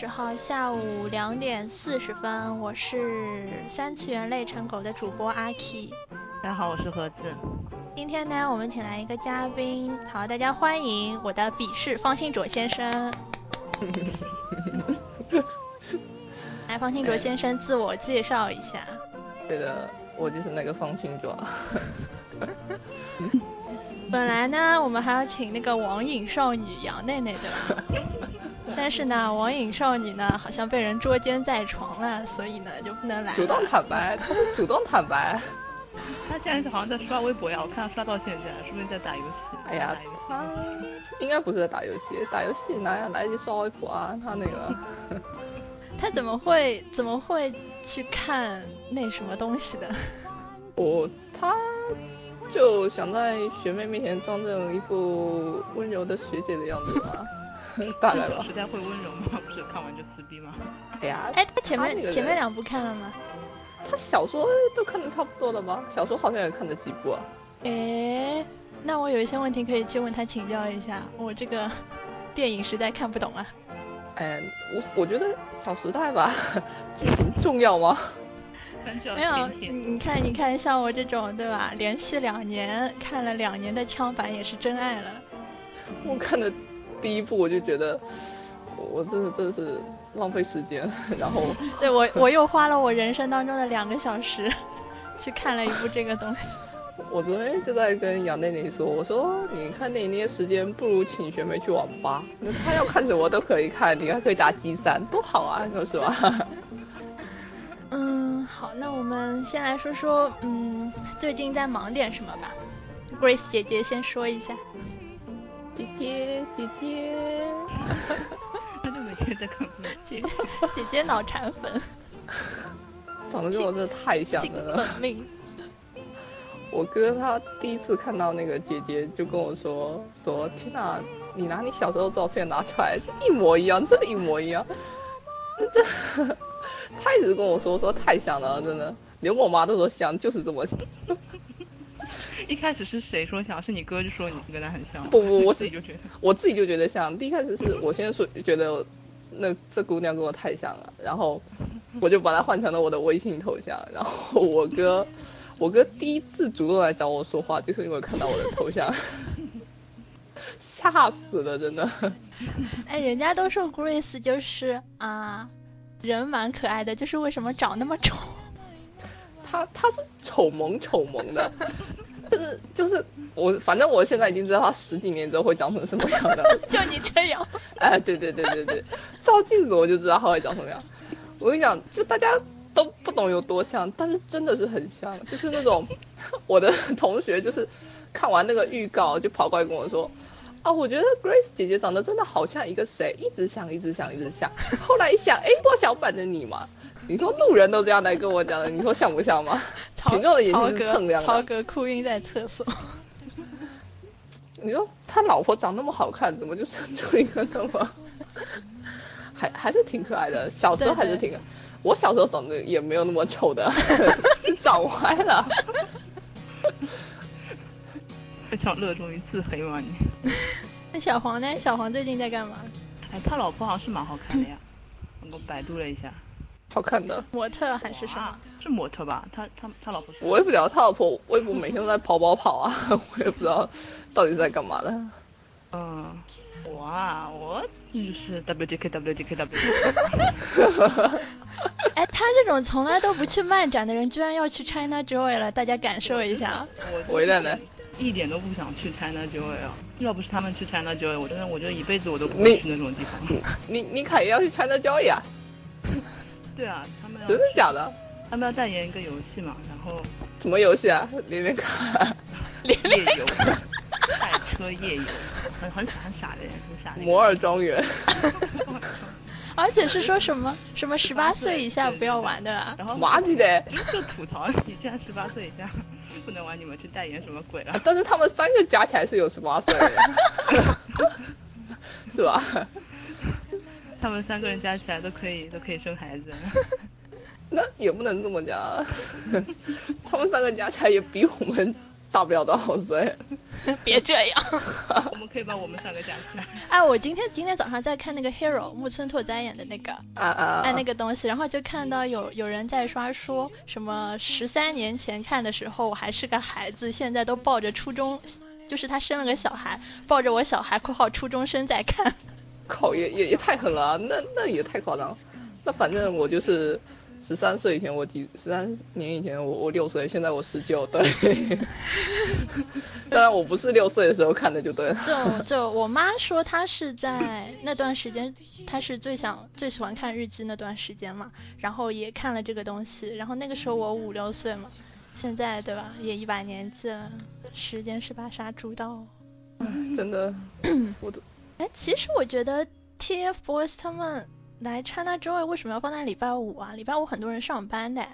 十号下午两点四十分，我是三次元类成狗的主播阿 K。大家好，我是盒子。今天呢，我们请来一个嘉宾，好，大家欢迎我的笔试方兴卓先生。来，方兴卓先生自我介绍一下。对的，我就是那个方兴卓。本来呢，我们还要请那个网瘾少女杨内内，对吧？但是呢，网瘾少女呢，好像被人捉奸在床了，所以呢，就不能来。主动坦白，他们主动坦白。他现在好像在刷微博呀，我看他刷到现在，是不是在打游戏？哎呀，他应该不是在打游戏，打游戏哪有来得及刷微博啊？他那个，他怎么会怎么会去看那什么东西的？我他。就想在学妹面前装这一副温柔的学姐的样子吧，大概吧。时代会温柔吗？不是看完就撕逼吗？哎呀，哎，他前面前面两部看了吗？他小说都看的差不多了吧？小说好像也看了几部啊。哎，那我有一些问题可以去问他请教一下，我这个 电影实在看不懂啊。哎，我我觉得《小时代》吧，剧情重要吗？没有，你你看你看，像我这种对吧？连续两年看了两年的枪版也是真爱了。我看的第一部我就觉得，我真的真的是浪费时间，然后。对我我又花了我人生当中的两个小时，去看了一部这个东西。我昨天就在跟杨内内说，我说你看电影那些时间，不如请学妹去网吧，那她要看什么都可以看，你还可以打机战，多好啊，说是吧？嗯，好，那我们先来说说，嗯，最近在忙点什么吧。Grace 姐姐先说一下。姐姐，姐姐。他就每天在看姐姐，姐姐脑残粉。长得跟我真的太像了。本命。我哥他第一次看到那个姐姐，就跟我说说，天哪，你拿你小时候照片拿出来，一模一样，真的，一模一样。这。他一直跟我说说太像了，真的，连我妈都说像，就是这么像。一开始是谁说像？是你哥就说你跟他很像。不不，我自己就觉得，我自己就觉得像。第一开始是我先说觉得那这姑娘跟我太像了，然后我就把她换成了我的微信头像。然后我哥，我哥第一次主动来找我说话，就是因为看到我的头像，吓死了，真的。哎，人家都说 Grace 就是啊。人蛮可爱的，就是为什么长那么丑？他他是丑萌丑萌的，就是就是我反正我现在已经知道他十几年之后会长成什么样的。就你这样？哎，对对对对对，照镜子我就知道他会长什么样。我跟你讲，就大家都不懂有多像，但是真的是很像，就是那种我的同学就是看完那个预告就跑过来跟我说。啊，我觉得 Grace 姐姐长得真的好像一个谁，一直想，一直想，一直想。后来一想，哎，多小版的你嘛？你说路人都这样来跟我讲的，你说像不像吗？群众的眼睛是锃亮的。超哥哭晕在厕所。你说他老婆长那么好看，怎么就生出一个那么，还还是挺可爱的？小时候还是挺，我小时候长得也没有那么丑的，是长歪了。非常热衷于自黑吗你？那小黄呢？小黄最近在干嘛？哎，他老婆好像是蛮好看的呀，我百度了一下，好看的。模特还是什么？是模特吧？他他他老婆。我也不知道，他老婆我也不每天都在跑跑跑啊，我也不知道到底在干嘛的。嗯，我啊，我就是 W J K W J K W。哎，他这种从来都不去漫展的人，居然要去 China Joy 了，大家感受一下。我奶奶。一点都不想去 China Joy 啊！要不是他们去 China Joy，我真的我觉得一辈子我都不会去那种地方。你你凯也要去 China Joy 啊？对啊，他们真的假的？他们要代言一个游戏嘛，然后什么游戏啊？连连卡，连连游，赛车夜游，很很很傻的，很傻的。摩尔庄园。而且是说什么什么十八岁以下不要玩的，然后妈你的，就吐槽你这样十八岁以下不能玩，你们去代言什么鬼啊？但是他们三个加起来是有十八岁，是吧？他们三个人加起来都可以都可以生孩子，那也不能这么讲，他们三个加起来也比我们大不了多少岁。别这样，我们可以把我们三个加起来。哎，我今天今天早上在看那个 Hero 木村拓哉演的那个啊啊，哎那个东西，然后就看到有有人在刷说什么十三年前看的时候我还是个孩子，现在都抱着初中，就是他生了个小孩，抱着我小孩（括号初中生）在看。靠，也也也太狠了，那那也太夸张了。那反正我就是十三岁以前我几十三年以前我我六岁，现在我十九，对。当然我不是六岁的时候看的就对了。就就我妈说她是在那段时间，她是最想最喜欢看日剧那段时间嘛，然后也看了这个东西，然后那个时候我五六岁嘛，现在对吧，也一把年纪了，时间是把杀猪刀。真的，我都。哎，其实我觉得 TFBOYS 他们来 ChinaJoy 为什么要放在礼拜五啊？礼拜五很多人上班的，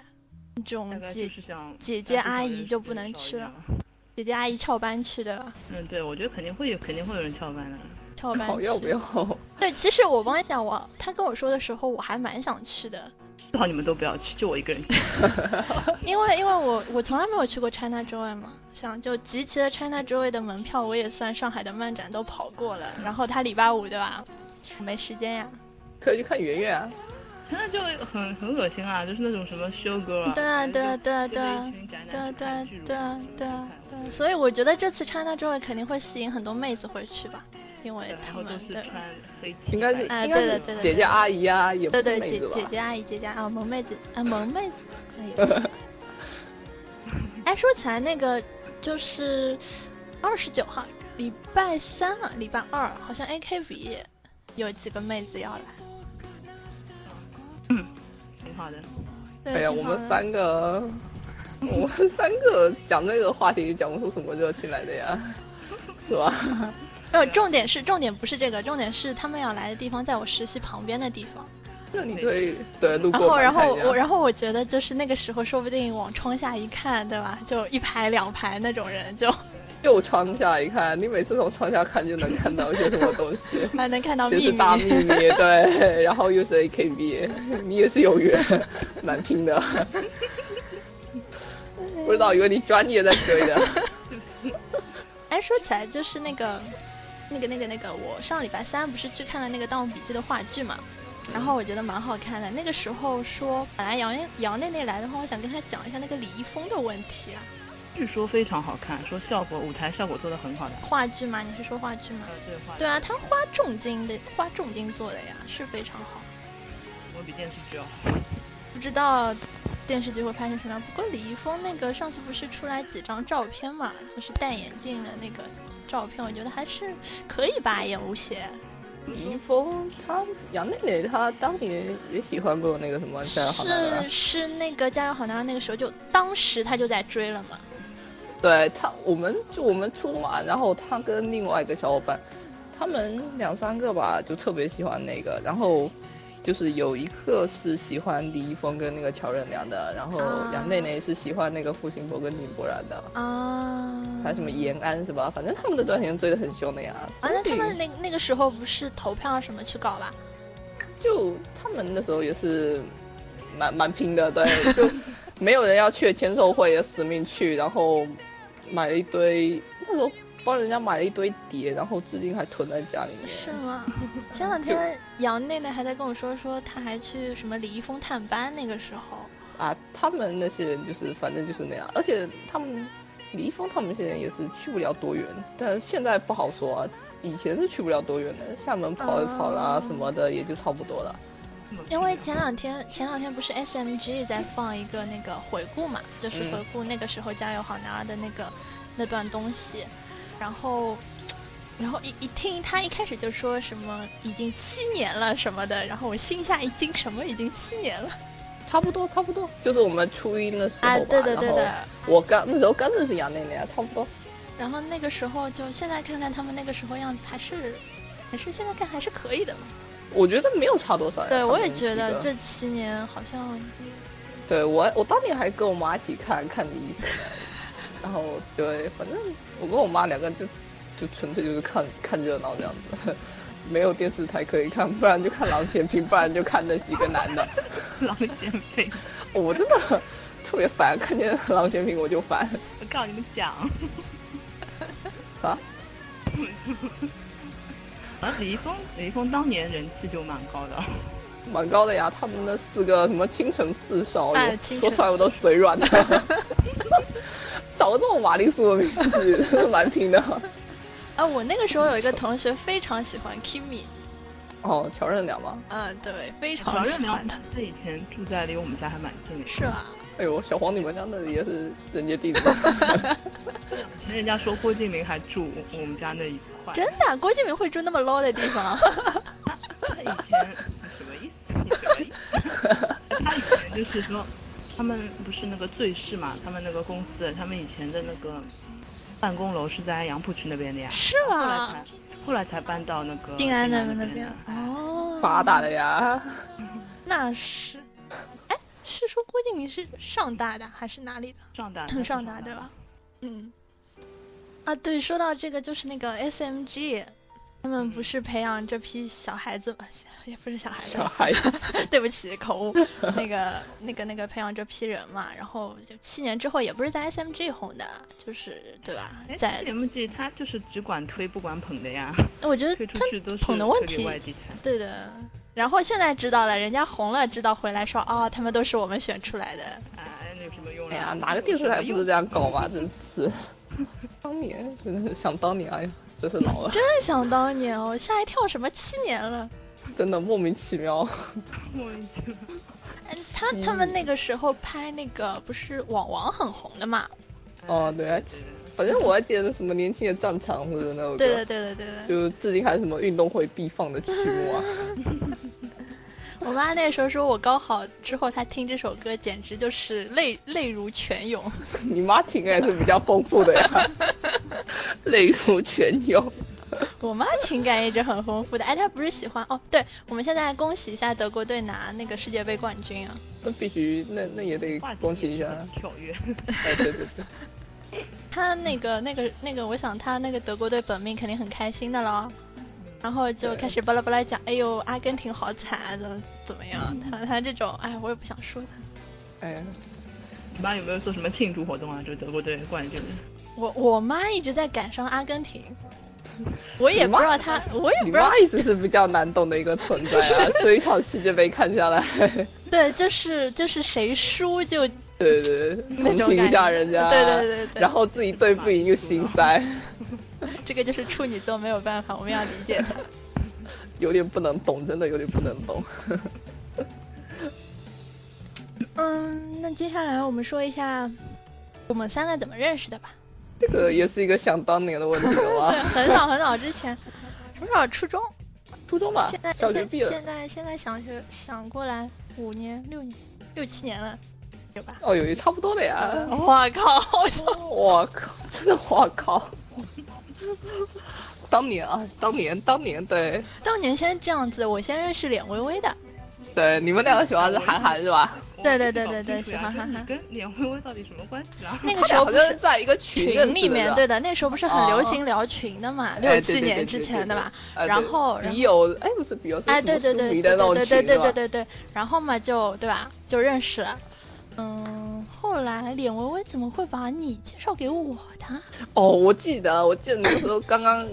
这种姐姐姐阿姨就不能去了，姐姐阿姨翘班去的。嗯，对，我觉得肯定会有，肯定会有人翘班的。翘 班要不要？对，其实我帮你讲，我他跟我说的时候，我还蛮想去的。最好你们都不要去，就我一个人。因为因为我我从来没有去过 ChinaJoy 嘛，像就集齐了 ChinaJoy 的门票，我也算上海的漫展都跑过了。然后他礼拜五对吧？没时间呀。可以去看圆圆啊。那就很很恶心啊，就是那种什么 show girl。对啊对啊对啊对啊对啊对啊对啊对啊。所以我觉得这次 ChinaJoy 肯定会吸引很多妹子回去吧。因为他们的应该是应该是姐姐阿姨啊，也对对姐姐姐阿姨姐姐啊萌妹子啊萌妹子可以。哎，说起来那个就是二十九号礼拜三啊，礼拜二好像 AKB 有几个妹子要来。嗯，挺好的。哎呀，我们三个，我们三个讲这个话题讲不出什么热情来的呀，是吧？呃，重点是重点不是这个，重点是他们要来的地方在我实习旁边的地方。那你可以对路过。然后然后我然后我觉得就是那个时候说不定往窗下一看，对吧？就一排两排那种人就。就窗下一看，你每次从窗下看就能看到一些什么东西。还能看到秘密。大秘密，对。然后又是 AKB，你也是有缘，难听的。不知道，以为你专业在追的。哎，说起来就是那个。那个、那个、那个，我上礼拜三不是去看了那个《盗墓笔记》的话剧嘛，然后我觉得蛮好看的。那个时候说，本来杨杨内内来的话，我想跟他讲一下那个李易峰的问题啊。据说非常好看，说效果舞台效果做的很好的。话剧吗？你是说话剧吗？对话。对啊，他花重金的，花重金做的呀，是非常好。我比电视剧要好。不知道电视剧会拍成什么样。不过李易峰那个上次不是出来几张照片嘛，就是戴眼镜的那个。照片我觉得还是可以吧，也无邪。李易峰他杨内内他当年也喜欢过那个什么加油好男儿。是是那个加油好男儿那个时候就当时他就在追了嘛。对他，我们就我们出嘛，然后他跟另外一个小伙伴，他们两三个吧，就特别喜欢那个，然后。就是有一个是喜欢李易峰跟那个乔任梁的，然后杨内内是喜欢那个付辛博跟井柏然的啊，还有什么延安是吧？反正他们的段时间追得很凶的呀。啊，那他们那那个时候不是投票什么去搞吧？就他们那时候也是蛮蛮拼的，对，就没有人要去签售会，也死命去，然后买了一堆那时候。帮人家买了一堆碟，然后至今还囤在家里面。是吗？前两天杨内内还在跟我说，说他还去什么李易峰探班那个时候。啊，他们那些人就是反正就是那样，而且他们李易峰他们那些人也是去不了多远，但现在不好说啊。以前是去不了多远的，厦门跑一跑啦什么的也就差不多了。因为前两天前两天不是 SMG 在放一个那个回顾嘛，就是回顾那个时候加油好男儿的那个那段东西。然后，然后一一听他一开始就说什么已经七年了什么的，然后我心下一惊，什么已经七年了？差不多，差不多，就是我们初一的时候吧。啊，对的，对的。我刚那时候刚认识杨内内啊，差不多。然后那个时候就现在看看他们那个时候样子，还是还是现在看还是可以的嘛。我觉得没有差多少呀。对，我也觉得这七年好像。对我，我当年还跟我妈一起看看李易峰的。然后对，反正我跟我妈两个人就就纯粹就是看看热闹这样子，没有电视台可以看，不然就看郎咸平，不然就看那几个男的。郎咸平，我真的特别烦，看见郎咸平我就烦。我告诉你们讲。啥？啊，李易峰，李易峰当年人气就蛮高的，蛮高的呀。他们那四个什么倾城四少爷，说出来我都嘴软的。找个这种玛丽苏的名字，蛮拼的。啊，我那个时候有一个同学非常喜欢 Kimi。哦，乔任梁吗？嗯，对，非常喜欢他。他以前住在离我们家还蛮近的。是吗。哎呦，小黄，你们家那里也是人杰地灵。以前人家说郭敬明还住我们家那一块。真的？郭敬明会住那么 low 的地方？他以前什么意思？你什么意思？他以前就是说，他们不是那个醉视嘛？他们那个公司，他们以前的那个办公楼是在杨浦区那边的呀。是吗？后来才后来才搬到那个静安那边那边。哦。发达的呀。那是。哎是说郭敬明是上大的还是哪里的？上大，上大对吧？嗯，啊对，说到这个就是那个 SMG，他们不是培养这批小孩子吗？也不是小孩子，小孩子，对不起口误。那个那个那个培养这批人嘛，然后就七年之后也不是在 SMG 红的，就是对吧？在 SMG 他就是只管推不管捧的呀。我觉得推出去都是捧的问题，对的。然后现在知道了，人家红了，知道回来说哦，他们都是我们选出来的。哎，那有什么用？哎呀，哪个电视台不是这样搞嘛？真是，当年真的是想当年，哎呀，真是老了。真想当年哦，吓一跳，什么七年了？真的莫名其妙。莫名其妙。他他们那个时候拍那个不是网王很红的嘛？哦，对啊。反正我还记得什么年轻的战场或者那个，对对对对对就至今还是什么运动会必放的曲目啊。我妈那时候说我高考之后，她听这首歌简直就是泪泪如泉涌。你妈情感是比较丰富的呀，泪如泉涌。我妈情感一直很丰富的，哎，她不是喜欢哦？对，我们现在恭喜一下德国队拿那个世界杯冠军啊！那必须，那那也得恭喜一下。跳跃。哎，对对对。他 那个、那个、那个，我想他那个德国队本命肯定很开心的咯。然后就开始巴拉巴拉讲，哎呦，阿根廷好惨，怎么怎么样？他他这种，哎，我也不想说他。哎，你妈有没有做什么庆祝活动啊？就德国队冠军？我我妈一直在赶上阿根廷，我也不知道他，我也不知道。你妈一直是比较难懂的一个存在啊！这一场世界杯看下来，对，就是就是谁输就。对对对，同情一下人家，对对对对，然后自己对不赢又心塞，这个就是处女座没有办法，我们要理解他。有点不能懂，真的有点不能懂。嗯，那接下来我们说一下我们三个怎么认识的吧。这个也是一个想当年的问题了吧？对，很早很早之前，多少初中？初中吧。现在小学毕业。现在现在想去想过来，五年六年六七年了。有吧？哦，有差不多的呀。我靠！我靠！真的我靠！当年啊，当年，当年，对。当年先这样子，我先认识脸微微的。对，你们两个喜欢是韩寒是吧？对对对对对，喜欢憨憨。跟脸微微到底什么关系啊？那个时候好像是在一个群里面，对的。那时候不是很流行聊群的嘛？六七年之前的吧。然后笔友，哎，不是笔友，哎，对对对对对对对对对对。然后嘛，就对吧？就认识了。嗯，后来脸微微怎么会把你介绍给我的？哦，我记得，我记得那个时候刚刚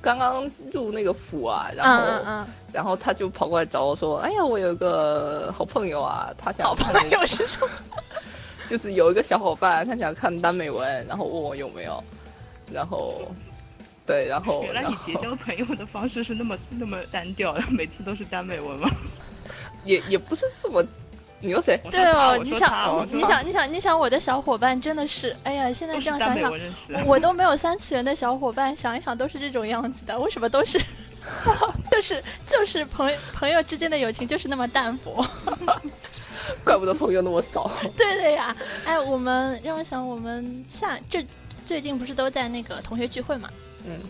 刚刚入那个府啊，然后然后他就跑过来找我说：“哎呀，我有个好朋友啊，他想好朋友是什么？就是有一个小伙伴，他想看耽美文，然后问我有没有，然后对，然后原来你结交朋友的方式是那么那么单调的，每次都是耽美文吗？也也不是这么。你有谁？对哦，你想，你想，你想，你想，我的小伙伴真的是，哎呀，现在这样想想，我都没有三次元的小伙伴，想一想都是这种样子的，为什么都是，就是就是朋友朋友之间的友情就是那么淡薄，怪不得朋友那么少。对的呀，哎，我们让我想，我们下这最近不是都在那个同学聚会嘛？嗯。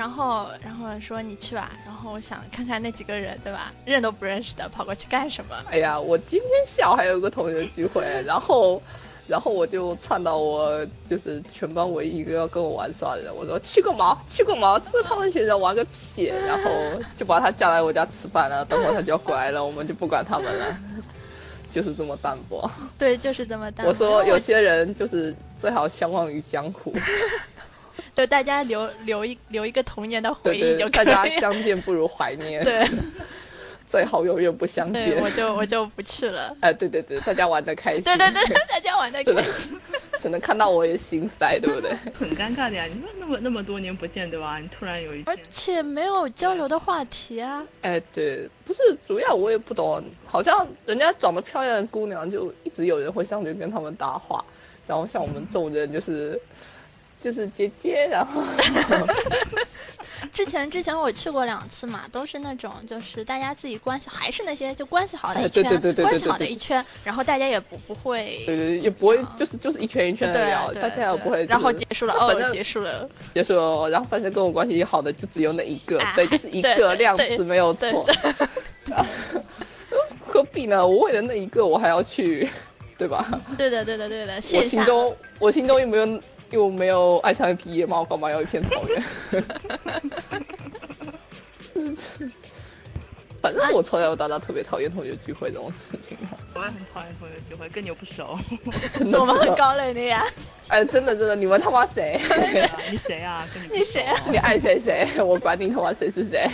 然后，然后说你去吧。然后我想看看那几个人，对吧？认都不认识的，跑过去干什么？哎呀，我今天下午还有一个同学聚会，然后，然后我就窜到我就是全班唯一一个要跟我玩耍的人，我说去个毛，去个毛，这个他们学校玩个屁！然后就把他叫来我家吃饭了，等会他就要回来了，我们就不管他们了，就是这么淡薄。对，就是这么淡薄。我说有些人就是最好相忘于江湖。就大家留留一留一个童年的回忆就可以大家相见不如怀念。对，最好永远不相，见。我就我就不去了。哎，对对对，大家玩的开心。对对对，大家玩的开心。，只能看到我也心塞，对不对？很尴尬的呀。你说那么那么多年不见，对吧？你突然有一而，且没有交流的话题啊。哎，对，不是主要我也不懂，好像人家长得漂亮的姑娘就一直有人会上去跟他们搭话，然后像我们这种人就是就是姐姐，然后 之前之前我去过两次嘛，都是那种就是大家自己关系还是那些就关系好的一圈，哎对对对对对关系好的一圈，然后大家也不不会。对对，也不会就是就是一圈一圈的聊，大家也不会、对然后结束了，哦，结束了，结束了，然后反正跟我关系好的就只有那一个，啊对，就是一个量对词没有错。何必呢？我为了那一个，我还要去，对吧？对的对的对的，我心中我心中又没有又没有爱上一匹野猫，干嘛要一片草原？反正我从小到大特别讨厌同学聚会这种事情，我也很讨厌同学聚会，跟你又不熟。真的我们很高冷的呀。哎，真的真的，你们他妈谁？你谁啊？跟你不你谁啊熟你爱谁谁，我管你他妈谁是谁。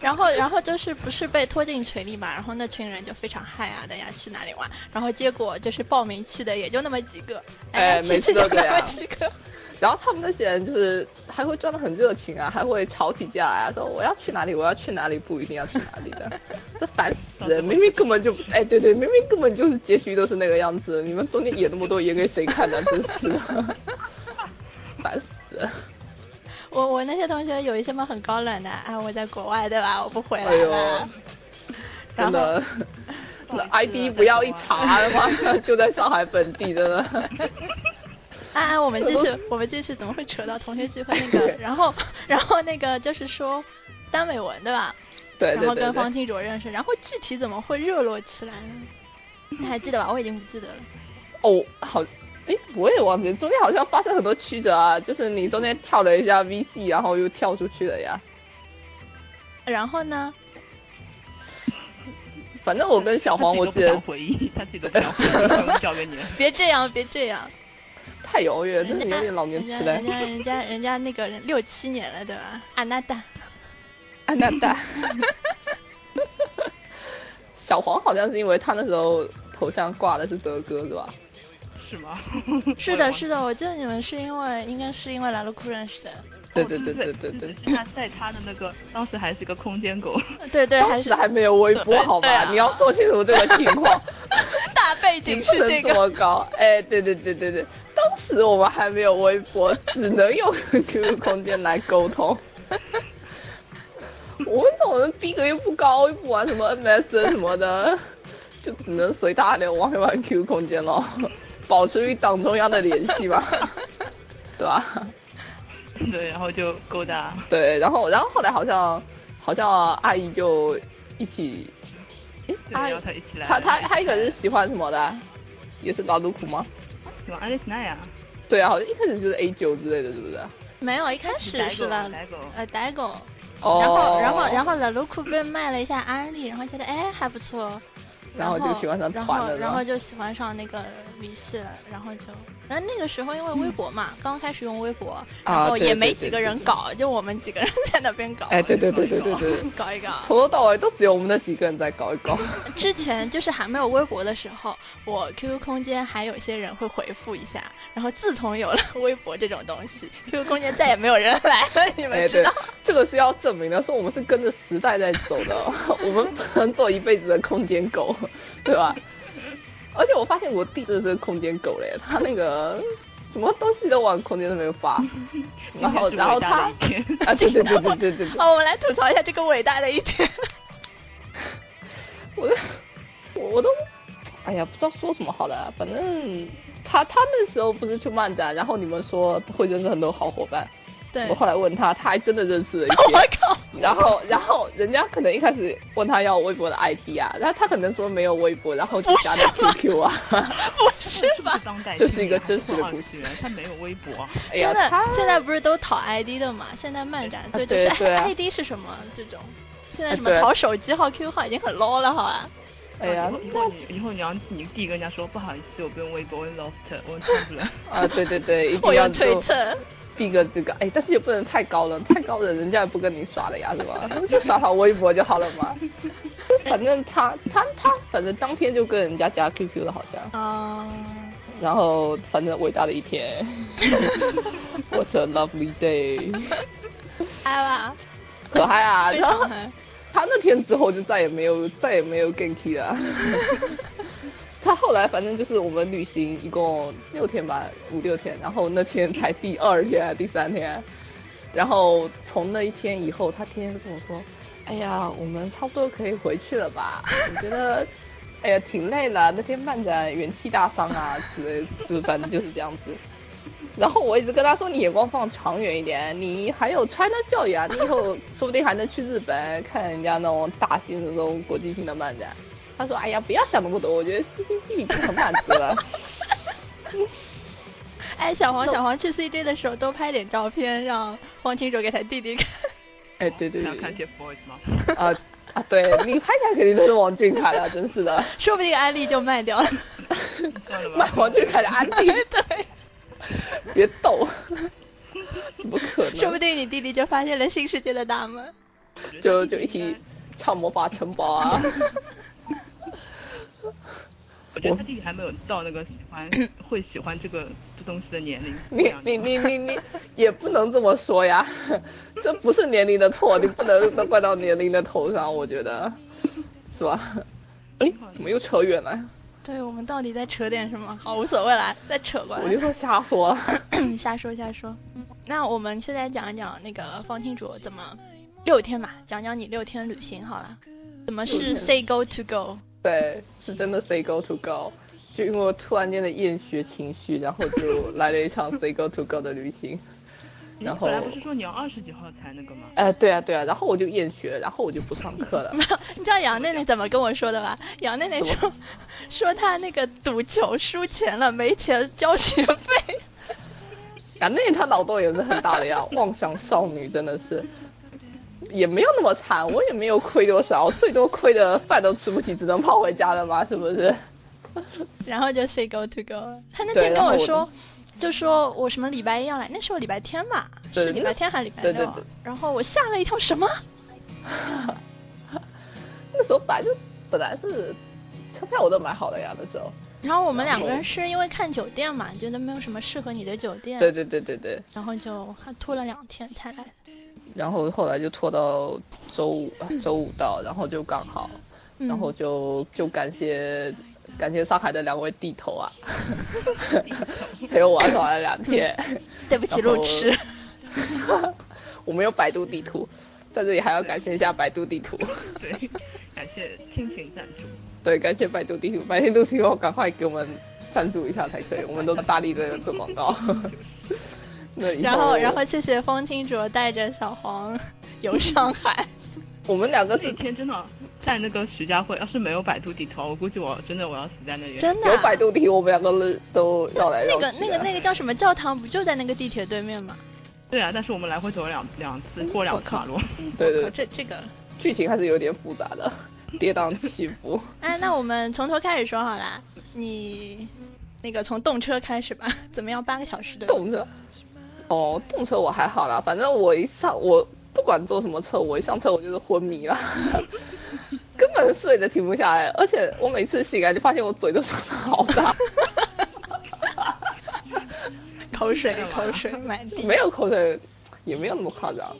然后，然后就是不是被拖进群里嘛，然后那群人就非常嗨啊，大家去哪里玩，然后结果就是报名去的也就那么几个，哎每次都这样几个，然后他们那些人就是还会装的很热情啊，还会吵起架来啊，说我要去哪里，我要去哪里，不一定要去哪里的，这烦死人！明明根本就，哎，对对，明明根本就是结局都是那个样子，你们中间演那么多演给谁看呢？真是的，烦死了！我我那些同学有一些嘛很高冷的，啊我在国外对吧，我不回来了，真的，那 ID 不要一查，他妈就在上海本地，真的。啊啊，我们继这都续，我们继续，怎么会扯到同学聚会那个？然后，然后那个就是说单美文对吧？对然后对然后。跟方清卓认识，然后具体怎么会热络起来呢？你还记得吧？我已经不记得了。哦，好，哎，我也忘记，中间好像发生很多曲折啊，就是你中间跳了一下 VC，然后又跳出去了呀。然后呢？反正我跟小黄，我记得回忆，他自己都不想回忆，交给你了。别这样，别这样。太遥远了，真是有点老年痴呆人。家人家人家那个人六七年了对吧？安娜达，安娜达。小黄好像是因为他那时候头像挂的是德哥是吧？是吗？是的，是的，我记得你们是因为应该是因为来了库认识的。对对对哦对对对对。他 在他的那个当时还是个空间狗，对 对，还是当时还没有微博好吧？你要说清楚这个情况。大背景是这这个。么高，哎，对对对对对，当时我们还没有微博，只能用 QQ 空间来沟通。我们这种人逼格又不高，又不玩什么 MSN 什么的，就只能随大流玩一玩 QQ 空间咯，保持与党中央的联系嘛，对吧？对，然后就勾搭。对，然后然后后来好像好像阿姨就一起，诶，对，阿姨然后他一起来。她她她一开始是喜欢什么的？也是拉鲁库吗？她喜欢爱丽丝奈呀，对啊，好像一开始就是 A 九之类的，是不是？没有，一开始是了，呃，呆狗。哦，然后，然后，然后老卢库被卖了一下安利，然后觉得哎还不错，然后就喜欢上然团了，后然后就喜欢上那个维系了，然后就，然后那个时候因为微博嘛，刚开始用微博，然后啊也没几个人搞，就我们几个人 在那边搞，哎，对对对对对对，搞一搞。从头到尾都只有我们那几个人在搞一搞。之前就是还没有微博的时候，我 QQ 空间还有些人会回复一下，然后自从有了 微博这种东西，QQ 空间再也没有人来了，你们知道？，这个是要证明的，说我们是跟着时代在走的，我们不能做一辈子的空间狗，对吧？而且我发现我弟真的是空间狗嘞，他那个什么东西都往空间上面发，然后然后他啊，对对对对对对对，哦，我们来吐槽一下这个伟大的一天。我都我我都，哎呀，不知道说什么好了，反正他他那时候不是去漫展，然后你们说会认识很多好伙伴，对，我后来问他，他还真的认识了一我些，靠，然后然后人家可能一开始问他要微博的 ID 啊，然后他可能说没有微博，然后就加的 QQ 啊，不是吧？这是一个真实的故事他没有微博。哎呀真的他，现在不是都讨 ID 的嘛？现在漫展最就是对对啊 ID 是什么这种？现在什么对讨手机号、QQ 号已经很 low 了，好吧？哎呀以后以后你以后你要你弟跟人家说不好意思，我不用微博，我用 Loft，我用 Tumblr。啊对对对，一定我用要做推特，逼个这个，哎，但是也不能太高了，太高了人家也不跟你耍了呀，是吧？就刷刷微博就好了嘛。反正他他他，反正当天就跟人家加 QQ 了，好像。啊。然后，反正伟大的一天。What a lovely day！嗨吧。可嗨啊！然后他那天之后就再也没有再也没有 gank 了。他后来反正就是我们旅行一共六天吧，五六天，然后那天才第二天第三天，然后从那一天以后，他天天都跟我说：“哎呀，我们差不多可以回去了吧？我觉得，哎呀，挺累了，那天漫展元气大伤啊之类，就反正就是这样子。”然后我一直跟他说：“你眼光放长远一点，你还有 China 教育啊，你以后说不定还能去日本看人家那种大型的那种国际性的漫展。”他说：“哎呀，不要想那么多，我觉得 CCG 已经很满足了。”哎，小黄，小黄去 CJ 的时候多拍点照片，让黄清卓给他弟弟看。哎，对对对。要看 TFBOYS 吗？啊啊，对你拍起来肯定都是王俊凯了，真是的。说不定安利就卖掉了。卖王俊凯的安利？对。别逗。怎么可能？说不定你弟弟就发现了新世界的大门。就就一起唱魔法城堡啊。我觉得他弟弟还没有到那个喜欢 会喜欢这个这东西的年龄。你你你你你也不能这么说呀，这不是年龄的错，你不能 都怪到年龄的头上，我觉得，是吧？哎，怎么又扯远了？对我们到底在扯点什么？好，无所谓了，再扯过来。我就说瞎说，瞎说瞎说。那我们现在讲一讲那个方清卓怎么六天嘛，讲讲你六天旅行好了。怎么是 say go to go？对，是真的 say go to go，就因为我突然间的厌学情绪，然后就来了一场 say go to go 的旅行。然后本来不是说你要二十几号才那个吗？哎，对啊对啊，然后我就厌学，然后我就不上课了。没有，你知道杨内内怎么跟我说的吧？杨内内说说他那个赌球输钱了，没钱交学费。杨内他脑洞也是很大的呀，妄想少女真的是。也没有那么惨，我也没有亏多少，最多亏的饭都吃不起，只能跑回家了嘛，是不是？然后就 say go to go。他那天跟我说，就说我什么礼拜一要来，那时候礼拜天嘛，是礼拜天还是礼拜六？然后我吓了一跳，什么？那时候本来就本来是车票我都买好了呀，那时候。然后我们两个人是因为看酒店嘛，觉得没有什么适合你的酒店。对对对对对。然后就还拖了两天才来。然后后来就拖到周五，周五到，然后就刚好，然后就就感谢感谢上海的两位地头啊，陪我玩耍了两天。对不起，路痴。我没有百度地图，在这里还要感谢一下百度地图。对，感谢亲情赞助。对，感谢百度地图，百度地图赶快给我们赞助一下才可以，我们都大力的做广告。然后，然后谢谢方清卓带着小黄游上海。我们两个那天真的在那个徐家汇，要是没有百度地图，我估计我真的我要死在那里。真的？有百度地图，我们两个都绕来绕去。那个、那个、那个叫什么教堂？不就在那个地铁对面吗？对啊，但是我们来回走了两两次，过两次马路。对对，这这个剧情还是有点复杂的，跌宕起伏。哎，那我们从头开始说好了，你那个从动车开始吧，怎么样？八个小时的动车。哦，动车我还好啦，反正我一上我不管坐什么车，我一上车我就是昏迷了，根本睡得停不下来，而且我每次醒来就发现我嘴都张得好大，口水口水满地，没有口水，也没有那么夸张，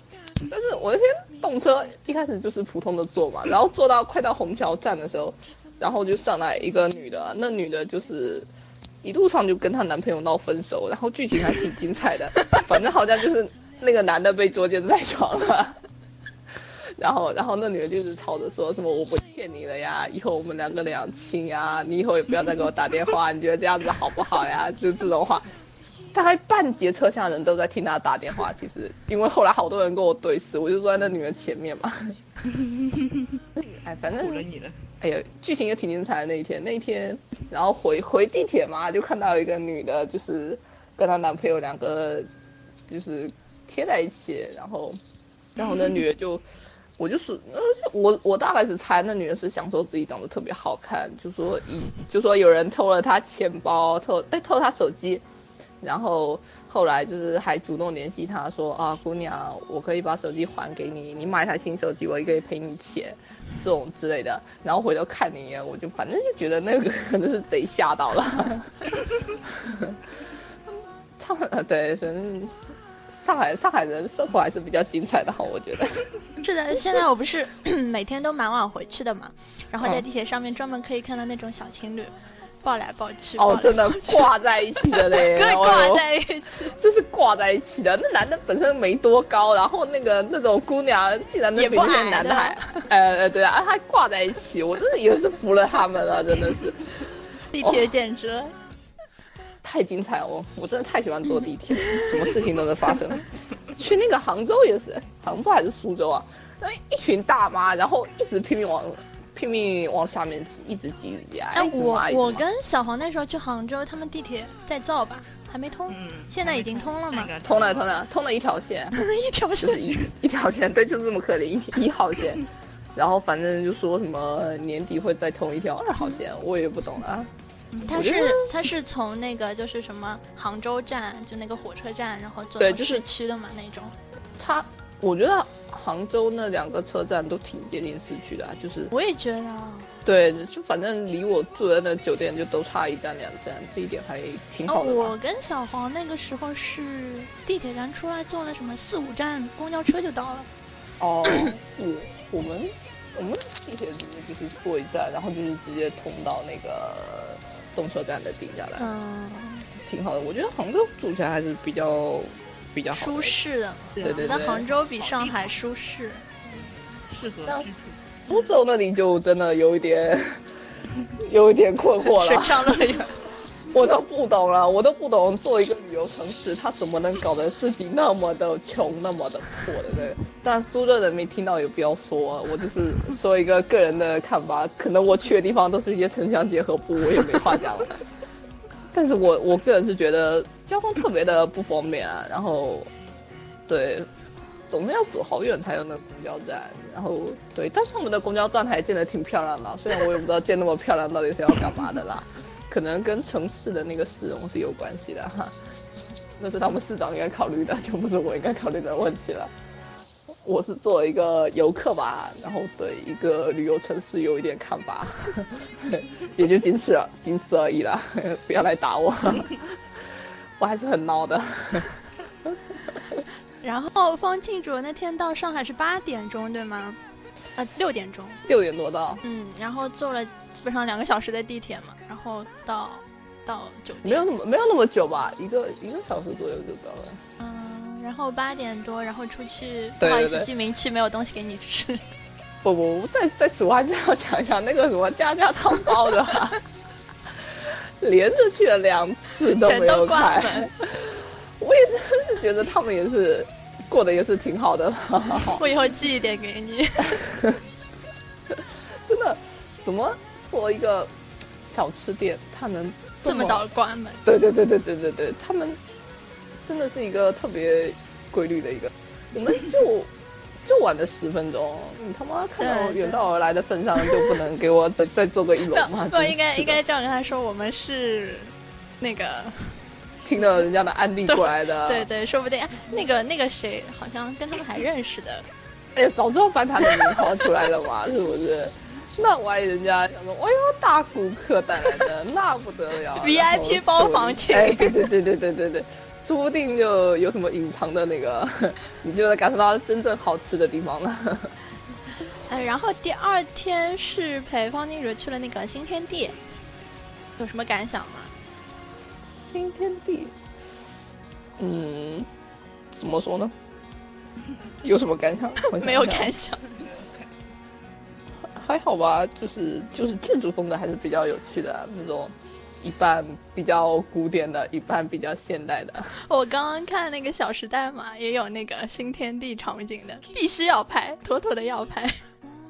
但是我那天动车一开始就是普通的坐嘛，然后坐到快到虹桥站的时候，然后就上来一个女的，那女的就是。一路上就跟她男朋友闹分手，然后剧情还挺精彩的。反正好像就是那个男的被捉奸在床了，然后然后那女的就是吵着说什么我不欠你了呀，以后我们两个两清呀，你以后也不要再给我打电话，你觉得这样子好不好呀？就这种话，大概半节车厢人都在听她打电话。其实因为后来好多人跟我对视，我就坐在那女的前面嘛。哎，反正哎呀，剧情也挺精彩的那一天，那一天。然后回回地铁嘛，就看到一个女的，就是跟她男朋友两个就是贴在一起，然后然后那女的就，我就说，我我大概是猜那女的是想说自己长得特别好看，就说一就说有人偷了她钱包，偷哎偷她手机，然后后来就是还主动联系他说啊，姑娘，我可以把手机还给你，你买台新手机，我也可以赔你钱，这种之类的。然后回头看你一眼，我就反正就觉得那个可能是贼吓到了。唱呃对，反正上海上海人生活还是比较精彩的哈，我觉得。是的，现在我不是每天都蛮晚回去的嘛，然后在地铁上面专门可以看到那种小情侣。抱来抱去哦，真的挂在一起的嘞，挂在一起，就是挂在一起的。那男的本身没多高，然后那个那种姑娘竟然也比那些男的还，呃呃对啊，还挂在一起，我真的也是服了他们了，真的是。地铁简直太精彩哦，我我真的太喜欢坐地铁，什么事情都能发生。去那个杭州也是，杭州还是苏州啊？那一群大妈，然后一直拼命往。拼命往下面挤，一直挤，一直挤。哎，我我跟小黄那时候去杭州，他们地铁在造吧，还没通。嗯。现在已经通了吗？通了，通了，通了一条线。一条线。一一条线，对，就这么可怜，一一号线。然后反正就说什么年底会再通一条二号线，我也不懂了。他是他是从那个就是什么杭州站，就那个火车站，然后坐对，就是区的嘛那种。他，我觉得。杭州那两个车站都挺接近市区的，就是我也觉得，对，就反正离我住的那酒店就都差一站两站，这一点还挺好的。我跟小黄那个时候是地铁站出来坐了什么四五站公交车就到了。哦，我我们我们地铁直接就是坐一站，然后就是直接通到那个动车站的地下来，嗯，挺好的。我觉得杭州住起来还是比较。比较舒适的，对对。那杭州比上海舒适，适合居住。苏州那里就真的有一点，有一点困惑了。水上乐园，我都不懂了，我都不懂，做一个旅游城市，他怎么能搞得自己那么的穷，那么的破的？对。但苏州人没听到也不要说，我就是说一个个人的看法，可能我去的地方都是一些城乡结合部，我也没话讲了。但是我我个人是觉得交通特别的不方便啊，然后，对，总是要走好远才有那个公交站，然后对，但是他们的公交站台建的挺漂亮的，虽然我也不知道建那么漂亮到底是要干嘛的啦，可能跟城市的那个市容是有关系的哈，那是他们市长应该考虑的，就不是我应该考虑的问题了。我是作为一个游客吧，然后对一个旅游城市有一点看法，也就仅此仅此而已了，不要来打我，我还是很孬的。然后方庆竹那天到上海是八点钟对吗？啊，六点钟。六点多到。嗯，然后坐了基本上两个小时的地铁嘛，然后到到酒店。没有那么没有那么久吧，一个一个小时左右就到了。嗯。然后八点多，然后出去，不好意思，居民区没有东西给你吃。不 不不，在在此我还是要讲一下那个什么家家汤包的，连着去了两次都没有开。我也真是觉得他们也是过得也是挺好的。我以后寄一点给你。真的，怎么做一个小吃店，他能这么早关门？对对对对对对对，他们。真的是一个特别规律的一个，我们就就晚了十分钟，你他妈看到远道而来的份上就不能给我再 再做个一轮吗？不，应该应该这样跟他说，我们是那个听到人家的案例过来的。对对，说不定那个那个谁好像跟他们还认识的。哎呀，早知道翻他的名号出来了嘛，是不是？那万一人家想说，哎呦，大顾客带来的，那不得了，VIP 包房请。哎，对对对对对对对。说不定就有什么隐藏的那个，你就能感受到真正好吃的地方了。嗯，然后第二天是陪方静茹去了那个新天地，有什么感想吗？新天地，嗯，怎么说呢？有什么感想？没有感想。还好吧，就是就是建筑风格还是比较有趣的那种。一半比较古典的，一半比较现代的。我刚刚看那个《小时代》嘛，也有那个新天地场景的，必须要拍，妥妥的要拍。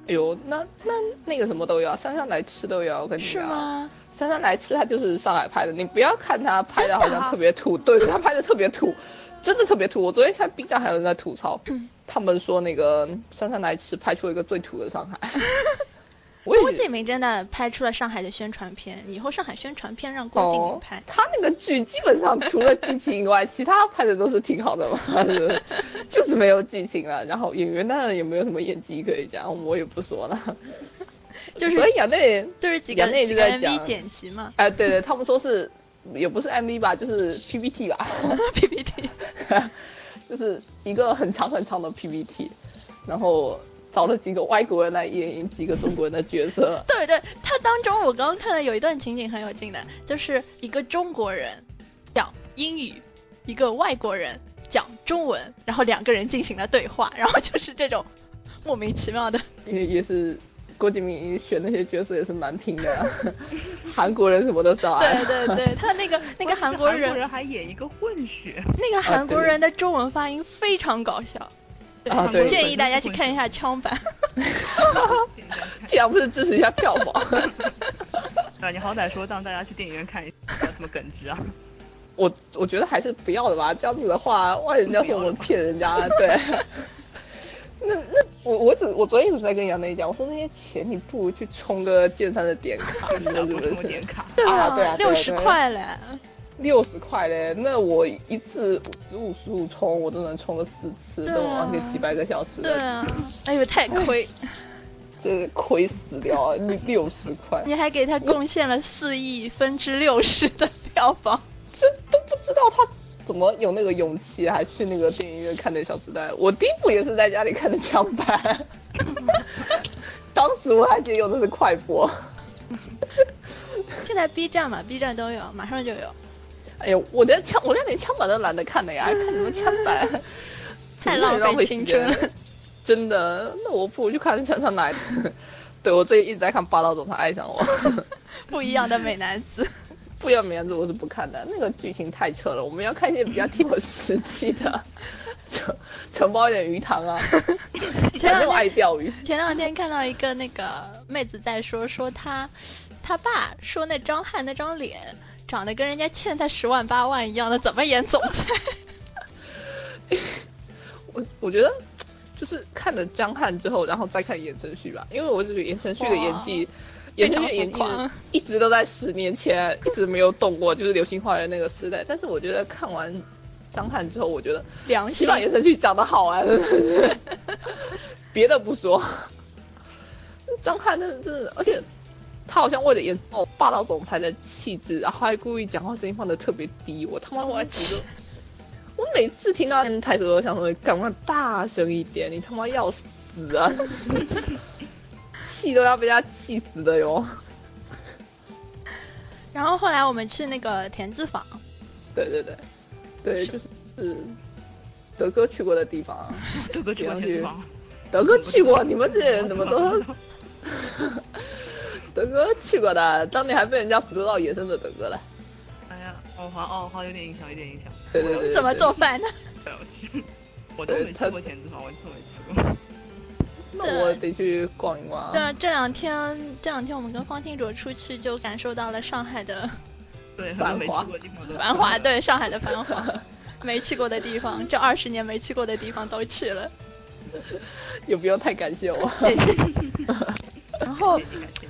哎呦，那那那个什么都要，姗姗来吃都要，我跟你讲。是吗？姗姗来吃，他就是上海拍的，你不要看他拍的好像特别土，对对，他拍的特别土，真的特别土。我昨天看 B 站还有人在吐槽，他们说那个姗姗来吃拍出一个最土的上海。郭敬明真的拍出了上海的宣传片，以后上海宣传片让郭敬明拍。他那个剧基本上除了剧情以外，其他拍的都是挺好的嘛，就是没有剧情了。然后演员当然也没有什么演技可以讲，我也不说了。就是所以杨内就是几个内就在 MV 剪辑嘛。哎，对对，他们说是也不是 MV 吧，就是 PPT 吧，PPT，就是一个很长很长的 PPT，然后。找了几个外国人来演几个中国人的角色。对对，他当中我刚刚看了有一段情景很有劲的，就是一个中国人讲英语，一个外国人讲中文，然后两个人进行了对话，然后就是这种莫名其妙的。也也是郭敬明选那些角色也是蛮拼的，韩国人什么都找。对对对，他那个 那个韩国人还演一个混血，那个韩国人的中文发音非常搞笑。啊，对，建议大家去看一下枪版，这样不是支持一下票房？啊，你好歹说让大家去电影院看一下什么耿直啊？我我觉得还是不要的吧，这样子的话，万一人家说我们骗人家，对。那那我我只我昨天一直在跟杨内讲，我说那些钱你不如去充个剑三的点卡，是不是？点卡？对啊，对啊，六十块嘞。六十块嘞，那我一次十五十五充，我都能充个四次，都玩个几百个小时。对啊，哎呦太亏，这亏死掉了！你六十块，你还给他贡献了四亿分之六十的票房，这都不知道他怎么有那个勇气，还去那个电影院看的《小时代》。我第一部也是在家里看的枪版，当时我还觉得用的是快播。现在 B 站嘛，B 站都有，马上就有。哎呦，我连枪，我连连枪版都懒得看的呀，看什么枪版，太浪费青春。真的，那我不如去看枪枪来。对我最近一直在看《霸道总裁爱上我》。不一样的美男子。不一样美男子我是不看的，那个剧情太扯了。我们要看一些比较贴合实际的，承承包一点鱼塘啊。前两天爱钓鱼。前两天看到一个那个妹子在说，说她，她爸说那张翰那张脸。长得跟人家欠他十万八万一样的，怎么演总裁？我我觉得就是看了张翰之后，然后再看言承旭吧，因为我觉得言承旭的演技，言承旭演技一直都在十年前，一直没有动过，就是流星花园那个时代。但是我觉得看完张翰之后，我觉得起码言承旭长得好啊，真的是，别的不说，张翰真的真的，而且。他好像为了演哦霸道总裁的气质，然后还故意讲话声音放的特别低。我他妈我还觉得，我每次听到台词都想说，赶快大声一点，你他妈要死啊！气都要被他气死的哟。然后后来我们去那个田字坊，对对对，对就是是德哥去过的地方。德哥去过田字坊。德哥去 过，你们这些人怎么都？德哥去过的，当年还被人家捕捉到野生的德哥了。哎呀，哦好哦好，有点影响，有点影响。对对对。怎么做饭呢？我都没去过田子坊，我都没去过。那我得去逛一逛。对，这两天这两天我们跟方清卓出去，就感受到了上海的对繁华。繁华对 上海的繁华，没去过的地方，这二十年没去过的地方都去了。也不用太感谢我。谢谢。然后，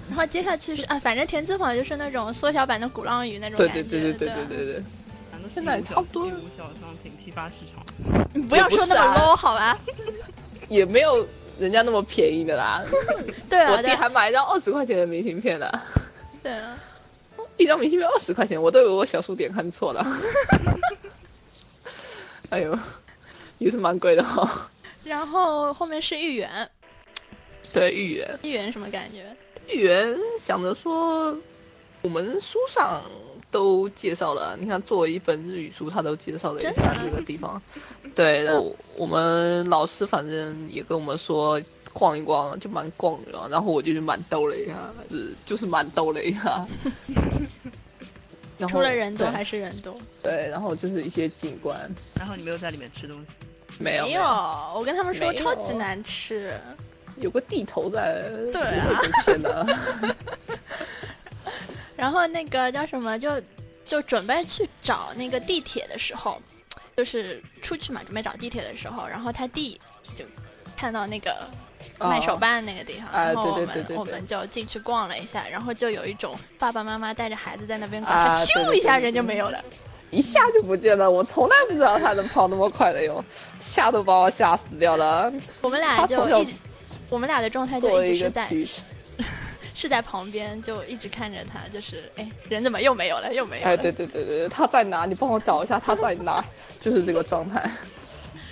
然后接下去是啊，反正田字坊就是那种缩小版的鼓浪屿那种感觉。对对对对对对对对。现在差不多。小商品批发市场。你不要说那么 low 好吧？也没有人家那么便宜的啦。对啊。我弟还买一张二十块钱的明信片呢。对啊。一张明信片二十块钱，我都以为我小数点看错了。哎呦，也是蛮贵的哈。然后后面是豫园。对豫园，豫园什么感觉？豫园想着说，我们书上都介绍了，你看作为一本日语书，他都介绍了一下这个地方。对，然后我们老师反正也跟我们说逛一逛，就蛮逛的。然后我就去蛮兜了一下，是就是蛮兜了一下。除了人多还是人多？对，然后就是一些景观。然后你没有在里面吃东西？没有，没有。我跟他们说超级难吃。有个地头在，对啊，天哪！然后那个叫什么，就就准备去找那个地铁的时候，就是出去嘛，准备找地铁的时候，然后他弟就看到那个卖手办那个地方，然后我们对对对我们就进去逛了一下，然后就有一种爸爸妈妈带着孩子在那边逛，啊他咻一下人就没有了。一下就不见了，我从来不知道他能跑那么快的哟，吓都把我吓死掉了。我们俩就一直，我们俩的状态就一直是在 是在旁边，就一直看着他，就是哎人怎么又没有了，又没有了。哎，对对对对，他在哪？你帮我找一下他在哪，就是这个状态。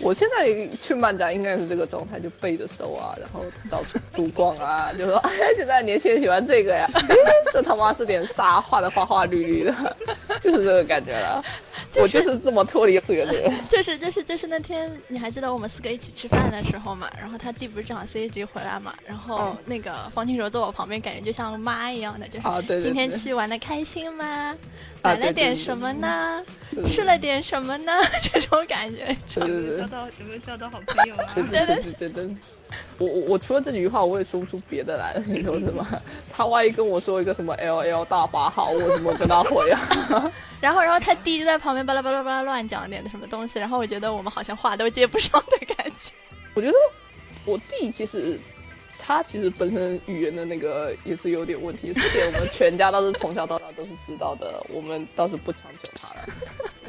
我现在去漫展应该是这个状态，就背着手啊，然后到处独逛啊，就说 哎，现在年轻人喜欢这个呀，哎，这他妈是点啥？画的花花绿绿的，就是这个感觉了。就是我就是这么脱离次元的人。就是就是就是那天你还记得我们四个一起吃饭的时候嘛？然后他弟不是正好 CAG 回来嘛？然后嗯那个方清柔坐我旁边，感觉就像妈一样的，就是啊对对今天去玩的开心吗？啊买了点什么呢？对吃了点什么呢？这种感觉。对对对。到有没有交到好朋友啊？对对对对对对，我我我除了这几句话，我也说不出别的来了。你说什么？他万一跟我说一个什么 L L 大法好，我怎么跟他回啊？然后然后他弟就在旁边巴拉巴拉巴拉乱讲点什么东西，然后我觉得我们好像话都接不上的感觉。我觉得我弟其实他其实本身语言的那个也是有点问题，这点我们全家倒是从小到大都是知道的，我们倒是不强求他了。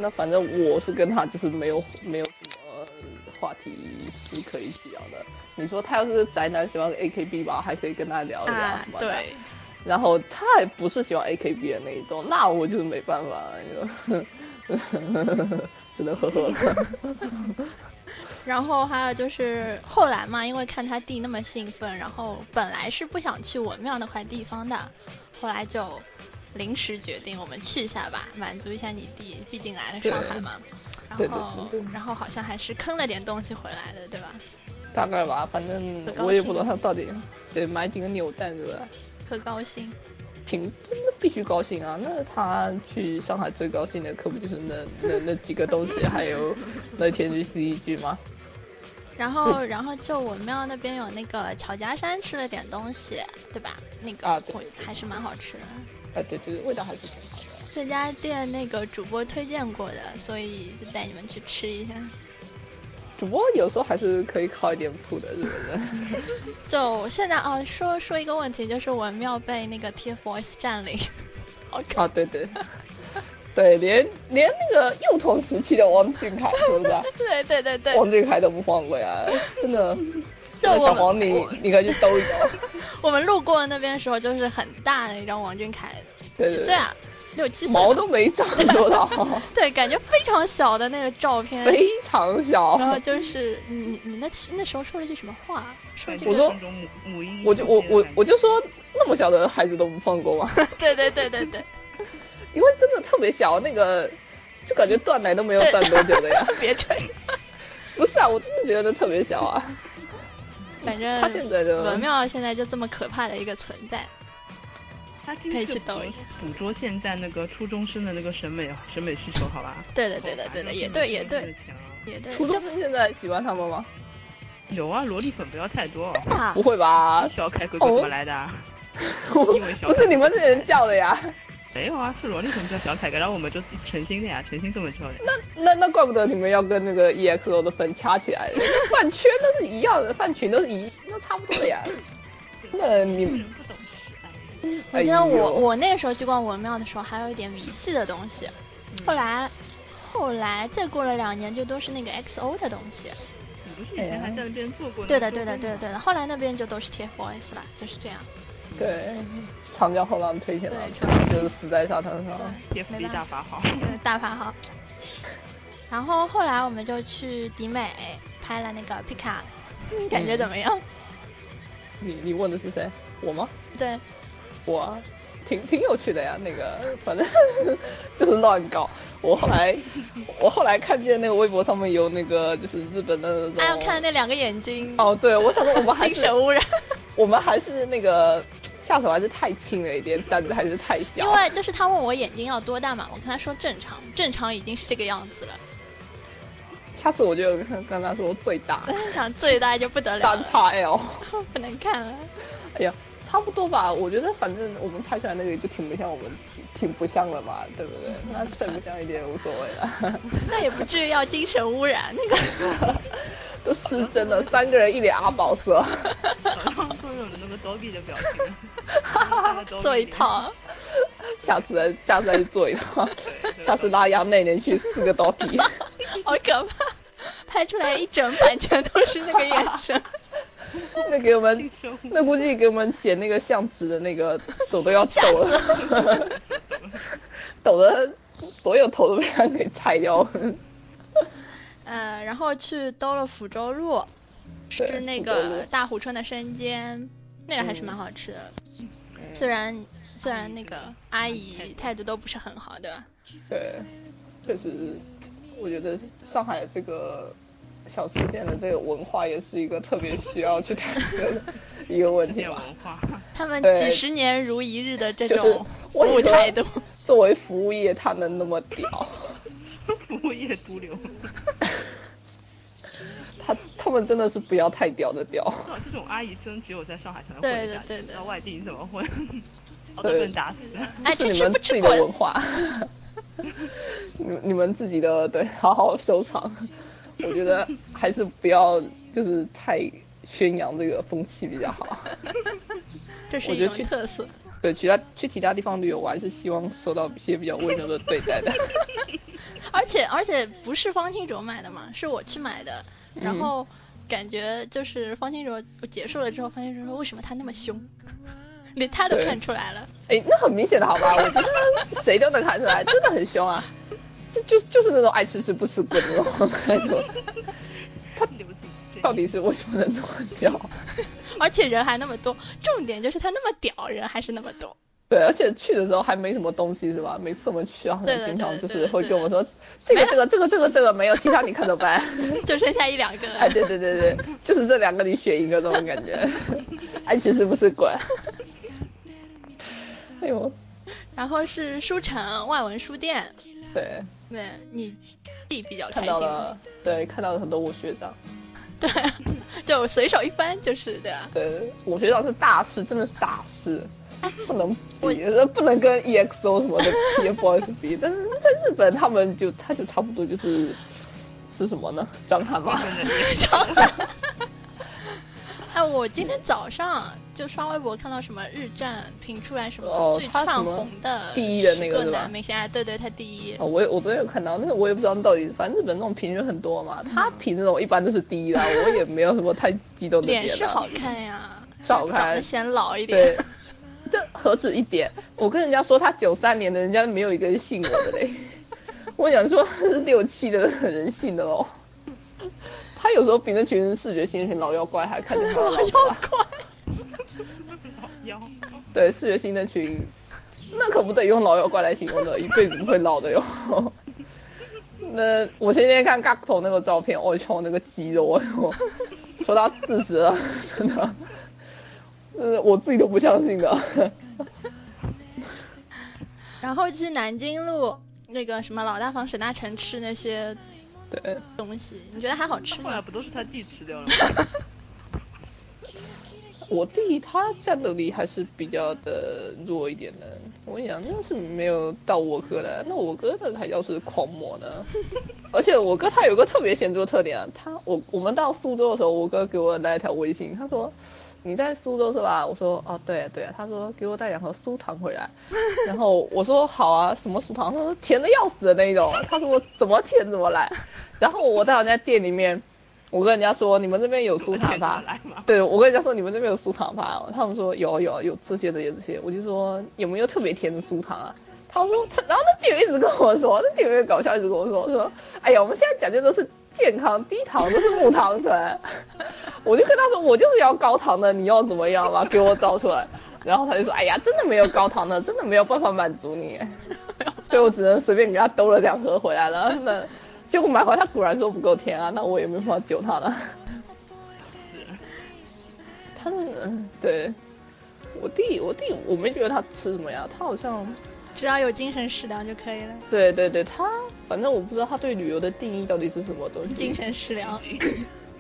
那反正我是跟他就是没有没有什么话题是可以聊的。你说他要是宅男喜欢 A K B 吧，还可以跟他聊一聊啊什，么的。对，然后他还不是喜欢 A K B 的那一种，那我就是没办法，你说 只能呵呵了。然后还有就是后来嘛，因为看他弟那么兴奋，然后本来是不想去文庙那块地方的，后来就临时决定我们去一下吧，满足一下你弟，毕竟来了上海嘛。对然后对对对然后好像还是坑了点东西回来的，对吧？大概吧，反正我也不知道他到底得买几个扭蛋对吧？可高兴。挺真的必须高兴啊！那他去上海最高兴的可不就是那那那几个东西，还有那天去 CEG 吗？然后，然后就文庙那边有那个乔家山吃了点东西，对吧？那个还是蛮好吃的。啊，对对，对味道还是挺好的。这家店那个主播推荐过的，所以就带你们去吃一下。主播有时候还是可以靠一点谱的，是不是？就现在哦，说说一个问题，就是文庙被那个 TFBOYS 占领，好可啊，对对，对，连连那个幼童时期的王俊凯，是不是啊？对对对对，王俊凯都不放过呀，真的。就我们小黄你我 你可以去兜一兜。我们路过那边的时候，就是很大的一张王俊凯，对对几岁啊？六七毛都没长多少，对，感觉非常小的那个照片。非常小。然后就是你你你那那时候说了句什么话？说这个我说母母婴我就我我我就就说那么小的孩子都不放过吗？对对对对对，因为真的特别小，那个就感觉断奶都没有断多久的呀。别吹。不是啊，我真的觉得特别小啊。反正他现在就文庙现在就这么可怕的一个存在。可以去去抖音捕捉现在那个初中生的那个审美审美需求，好吧？对的对的对的，也对也对也对。初中生现在喜欢他们吗？有啊，萝莉粉不要太多。啊不会吧？小凯哥哥怎么来的啊？因为小 不是你们这人叫的呀？没有啊，是萝莉粉叫小凯哥，然后我们就诚心的呀，诚心这么叫的。那那那怪不得你们要跟那个 EXO 的粉掐起来了，饭圈都是一样的，饭群都是一，那差不多的呀。那你们 我记得我哎我那个时候去逛文庙的时候，还有一点迷信的东西。后来后来再过了两年，就都是那个 XO 的东西。你不是以前还在那边做过？对的对的对的对的。后来那边就都是 TFBOYS 了，就是这样。对，长江后浪推前浪，就是死在沙滩上。对，没 TFB。大法好。对，大法好。然后后来我们就去迪美拍了那个皮卡，嗯感觉怎么样？你你问的是谁？我吗？对，我啊挺挺有趣的呀，那个 反正 就是乱搞。我后来我后来看见那个微博上面有那个就是日本的那种。哎，我看那两个眼睛，哦，对，我想说我们还是精神污染。我们还是那个下手还是太轻了一点，胆子还是太小。因为就是他问我眼睛要多大嘛，我跟他说正常，正常已经是这个样子了，下次我就跟跟他说最大想最大就不得了单了，XL。不能看了。哎呀，差不多吧。我觉得反正我们拍出来那个也就挺不像我们，挺不像的嘛，对不对？那再不像一点无所谓了。那也不至于要精神污染，那个 都失真了，三个人一脸阿宝色。早上都有那个 doggy 的表情，做一套。下次再下次再去做一套，下次拉杨内内去四个 doggy，好可怕，拍出来一整版全都是那个眼神。那给我们，那估计给我们剪那个相纸的那个手都要抖了，抖的所有头都被他给拆掉了。呃，然后去兜了福州路，吃那个大湖村的生煎，那个还是蛮好吃的。虽然虽然那个阿姨态度都不是很好，对吧？对，确实，我觉得上海这个小吃店的这个文化也是一个特别需要去谈的一个问题文化。他们几十年如一日的这种服务态度，作为服务业，他能那么屌？服务业毒瘤。他他们真的是不要太屌的屌。这种阿姨真只有在上海才能混下去，到外地你怎么混？都被打死。是你们自己的文化。你你们自己的对，好好收藏。我觉得还是不要就是太宣扬这个风气比较好。这是一种特色。对，其他去其他地方旅游，我还是希望受到一些比较温柔的对待的。而且而且不是方清卓买的嘛，是我去买的。然后感觉就是方清卓结束了之后，方清卓说为什么他那么凶，连他都看出来了。哎，那很明显的好吧？我觉得谁都能看出来，真的很凶啊！就就就是那种爱吃吃不吃滚的那种。他到底是为什么能这么屌？而且人还那么多，重点就是他那么屌，人还是那么多。对，而且去的时候还没什么东西是吧？每次我们去，啊，经常就是会跟我们说，这个这个这个这个这个没有，其他你看着办。就剩下一两个。哎，对对对对，就是这两个你选一个这种感觉。哎，其实不是滚。哎呦。然后是书城外文书店。对。对，你弟比较看到了，对，看到了很多我学长。对，就随手一翻就是对吧？对，我学长是大师，真的是大师。不能比，不能跟 EXO 什么的 TFBOYS 比，但是在日本他们就他就差不多就是是什么呢？张翰吗？张翰。哎，我今天早上就刷微博看到什么日战评出来什么最唱红的第一的那个男明星，哎，对对，他第一。哦，我我昨天有看到，那个我也不知道到底，反正日本那种评论很多嘛，他评那种一般都是第一啦，我也没有什么太激动的点。脸是好看呀，少看，长得显老一点。对。这何止一点？我跟人家说他九三年的，人家没有一个人信我的嘞。我想说他是六七的人信的哦。他有时候比那群视觉星群老妖怪还看见他老妖怪。对，视觉星的群，那可不得用老妖怪来形容的，一辈子不会老的哟。那我前天看 GACKT 那个照片，我操，那个肌肉，哎呦，说他四十了，真的。呃，我自己都不相信的。然后去南京路那个什么老大房沈大成吃那些对东西，你觉得还好吃吗？后来不都是他弟吃掉了吗？我弟他战斗力还是比较的弱一点的。我跟你讲，那是没有到我哥的，那我哥那才叫是狂魔呢。而且我哥他有个特别显著的特点啊，他我我们到苏州的时候，我哥给我来一条微信，他说。你在苏州是吧？我说哦，对对。他说给我带两盒酥糖回来，然后我说好啊，什么酥糖？他说甜的要死的那种。他说我 怎么甜怎么来。然后我在人家店里面，我跟人家说你们这边有酥糖吧？对，我跟人家说你们这边有酥糖吧？他们说有有有这些这些这些。我就说有没有特别甜的酥糖啊？他说他，然后那店员一直跟我说，那店员搞笑一直跟我说说，哎呀，我们现在讲究都是。健康低糖都是木糖醇，我就跟他说我就是要高糖的，你要怎么样嘛？给我找出来。然后他就说，哎呀，真的没有高糖的，真的没有办法满足你，所以我只能随便给他兜了两盒回来了。那结果买回来他果然说不够甜啊，那我也没办法救他了。他对，我弟我弟我没觉得他吃什么呀，他好像。只要有精神食粮就可以了。对对对，他反正我不知道他对旅游的定义到底是什么东西。精神食粮，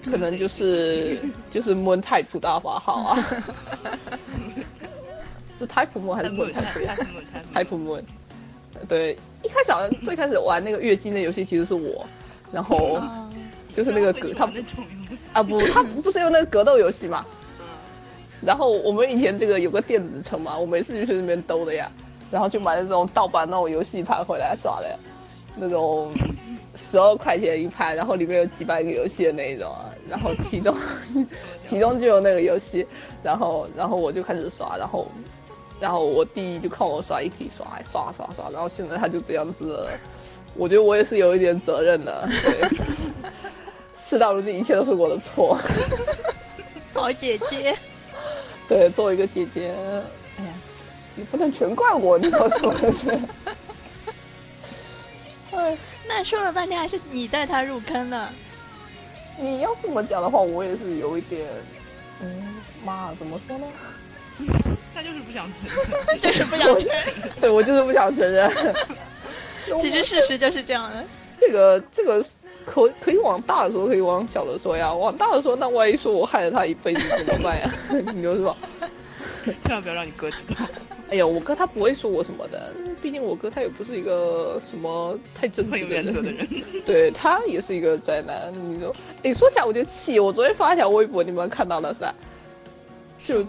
可能就是 就是蒙太普大法好啊。是 Type Moon 还是 Moon Type？Type Moon。对，一开始好像最开始玩那个月经的游戏其实是我，然后就是那个格，他那种游戏啊不，他不是有那个格斗游戏嘛？嗯然后我们以前这个有个电子城嘛，我每次就去那边兜的呀，然后就买那种盗版那种游戏盘回来耍的呀，那种十二块钱一盘，然后里面有几百个游戏的那一种啊，然后其中 其中就有那个游戏，然后然后我就开始耍，然后然后我弟就看我刷，一起刷，刷刷刷，然后现在他就这样子了，我觉得我也是有一点责任的，对，事到如今一切都是我的错。好姐姐，对，作为一个姐姐，哎呀，你不能全怪我，你说是不是？哎，那说了半天还是你带他入坑的。你要这么讲的话，我也是有一点，嗯，妈，怎么说呢？他就是不想承认，就是不想承认。对我就是不想承认。其实事实就是这样的。这个这个可可以往大的说，可以往小的说呀。往大的说，那万一说我害了他一辈子怎么办呀？你就说。千万不要让你哥知道。哎呀，我哥他不会说我什么的，毕竟我哥他也不是一个什么太正直的人。对他也是一个宅男。你说，哎，说起来我就气，我昨天发一条微博，你们看到了是吧？就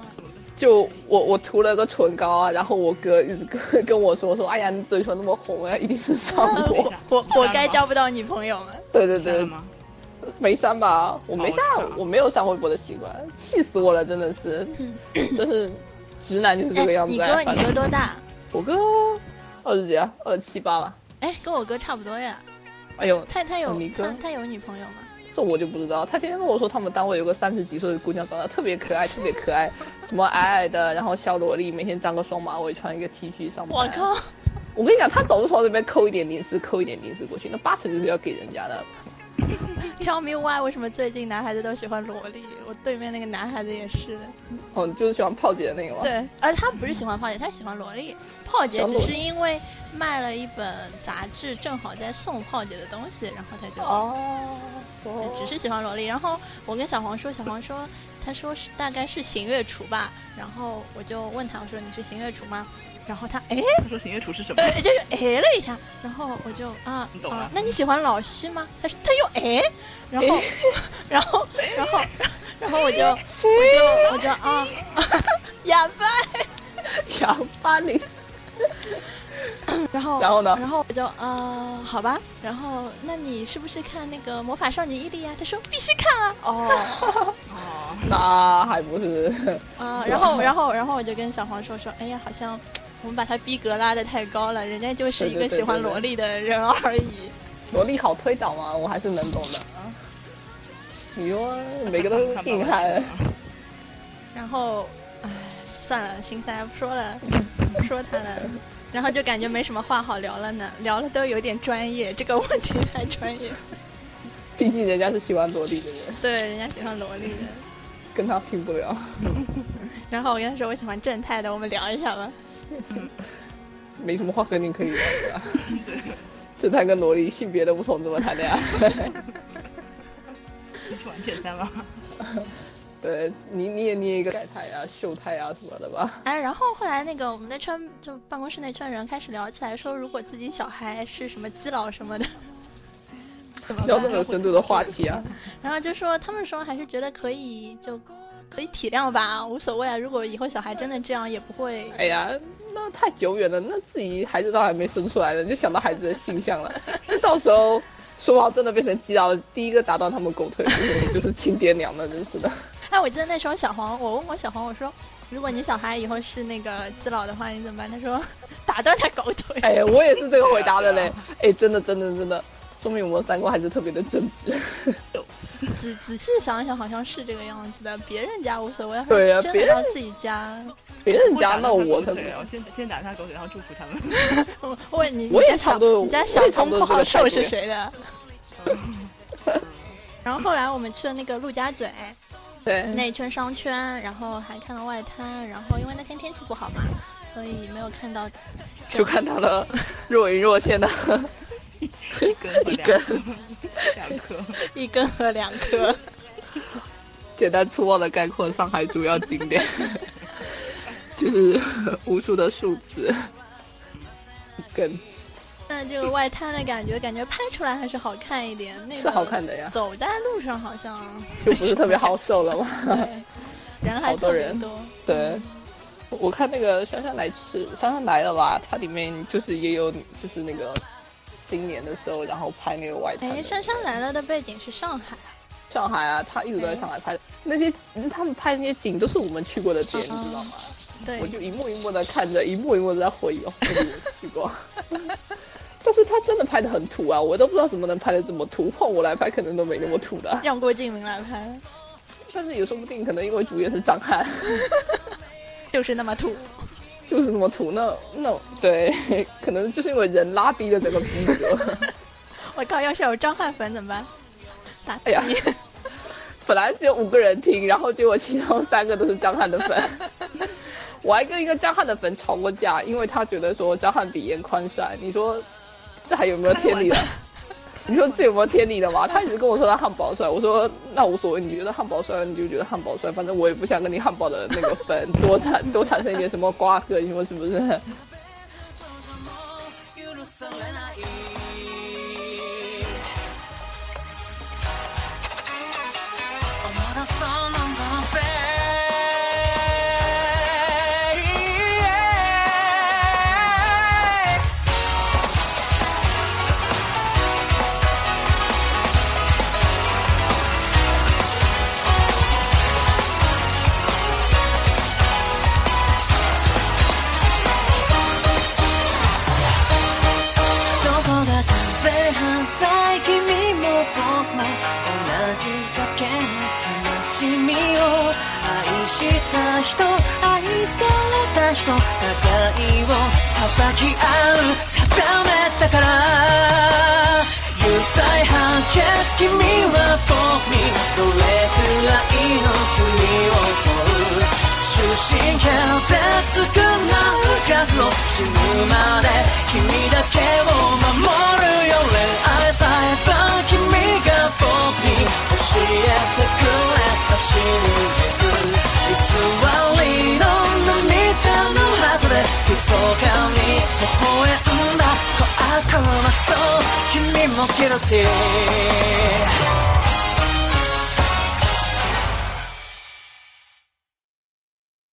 就我我涂了个唇膏啊，然后我哥一直跟跟我说说，哎呀，你嘴唇那么红啊，一定是上火，活活该交不到女朋友嘛。对对对？没删吧？我没删哦，我没有上微博的习惯，气死我了，真的是，真是直男就是这个样子。哎你哥你哥多大？我哥二十几啊，二十七八吧。哎，跟我哥差不多呀。哎呦，他他有他他有女朋友吗？这我就不知道。他天天跟我说，他们单位有个三十几岁的姑娘，长得特别可爱，特别可爱，什么矮矮的，然后小萝莉，每天扎个双马尾，穿一个 T 恤上班。我靠！我跟你讲，他总是从这边扣一点零食，扣一点零食过去，那八成就是要给人家的。Tell me why？为什么最近男孩子都喜欢萝莉？我对面那个男孩子也是的。哦，你就是喜欢炮姐那个吗？对，而他不是喜欢炮姐，他是喜欢萝莉。炮姐只是因为卖了一本杂志，正好在送炮姐的东西，然后他就哦，哦只是喜欢萝莉。然后我跟小黄说，小黄说，他说是大概是邢月厨吧。然后我就问他，我说你是邢月厨吗？然后他哎，他说行月厨是什么？呃，就是哎了一下，然后我就啊你懂了啊，那你喜欢老师吗？他说他又哎，然后 然后然后然后我就我就我就啊，哑巴，哑巴你。然后然后呢然后我就啊好吧，然后那你是不是看那个魔法少女伊利亚？他说必须看啊，哦。哦，那还不是？啊，是然后然后然后我就跟小黄说说，哎呀，好像我们把他逼格拉得太高了，人家就是一个喜欢萝莉的人而已。萝莉好推导吗？我还是能懂的啊。你说每个都是硬汉，然后，唉，算了，心塞不说了，不 说他了。然后就感觉没什么话好聊了呢，聊了都有点专业，这个问题太专业。毕竟人家是喜欢萝莉的人，对，人家喜欢萝莉的。跟他拼不了。然后我跟他说我喜欢正太的，我们聊一下吧。没什么话跟你可以聊的吧？正太跟萝莉性别都不同，怎么谈恋爱？你去玩铁三吗？对你，你也捏一个改态啊、秀态啊什么的吧？哎，然后后来那个我们那圈就办公室那圈人开始聊起来，说如果自己小孩是什么基佬什么的，怎么聊这么？有深度的话题啊！然后就说他们说还是觉得可以就可以体谅吧，无所谓啊。如果以后小孩真的这样，也不会。哎呀，那太久远了，那自己孩子都还没生出来呢，就想到孩子的性向了。那到时候说不好真的变成基佬，第一个打断他们狗腿的就是亲爹娘了，真是的。哎，我记得那时候小黄，我问过小黄，我说如果你小孩以后是那个基佬的话，你怎么办？他说 打断他狗腿。哎呀，我也是这个回答的嘞。哎，真的，真的，真的，说明我们三观还是特别的正直。仔仔细想一想，好像是这个样子的。别人家无所谓，对呀真别人自己家。别人家那我打他我先先打他狗腿，然后祝福他们。问你，我也你家小差不多你家小葱不好受是谁的？然后后来我们去了那个陆家嘴对，那一圈商圈，然后还看了外滩，然后因为那天天气不好嘛，所以没有看到。就看到了若隐若现的一根和一两根两颗，一根和两颗。简单粗暴的概括上海主要景点，就是无数的数字，一根。那这个外滩的感觉，感觉拍出来还是好看一点。那个是好看的呀。走在路上好像就不是特别好受了吧？对，人还特别多。对，我看那个姗姗来迟，姗姗来了吧？它里面就是也有，就是那个新年的时候，然后拍那个外滩。哎，珊珊来了的背景是上海。上海啊，他一直都在上海拍那些，他们拍那些景都是我们去过的店，你知道吗？对，我就一幕一幕的看着，一幕一幕的在回忆哦，去过。但是他真的拍的很土啊，我都不知道怎么能拍的这么土，换我来拍可能都没那么土的。让郭敬明来拍，但是也说不定，可能因为主演是张翰，就是那么土，就是那么土。那那对，可能就是因为人拉低了整个逼格。我靠，要是有张翰粉怎么办？哎呀，本来只有五个人听，然后结果其中三个都是张翰的粉。我还跟一个张翰的粉吵过架，因为他觉得说张翰比严宽帅。你说这还有没有天理了？你说这有没有天理的嘛？他一直跟我说他汉堡帅，我说那无所谓，你觉得汉堡帅你就觉得汉堡帅，反正我也不想跟你汉堡的那个粉多产多产生一点什么瓜葛，你说是不是？終身刑で償う覚悟死ぬまで君だけを守るよ恋愛さえば君が僕に教えてくれた真実偽りの涙の後で密かに微笑んだ小悪魔そう君もキルティ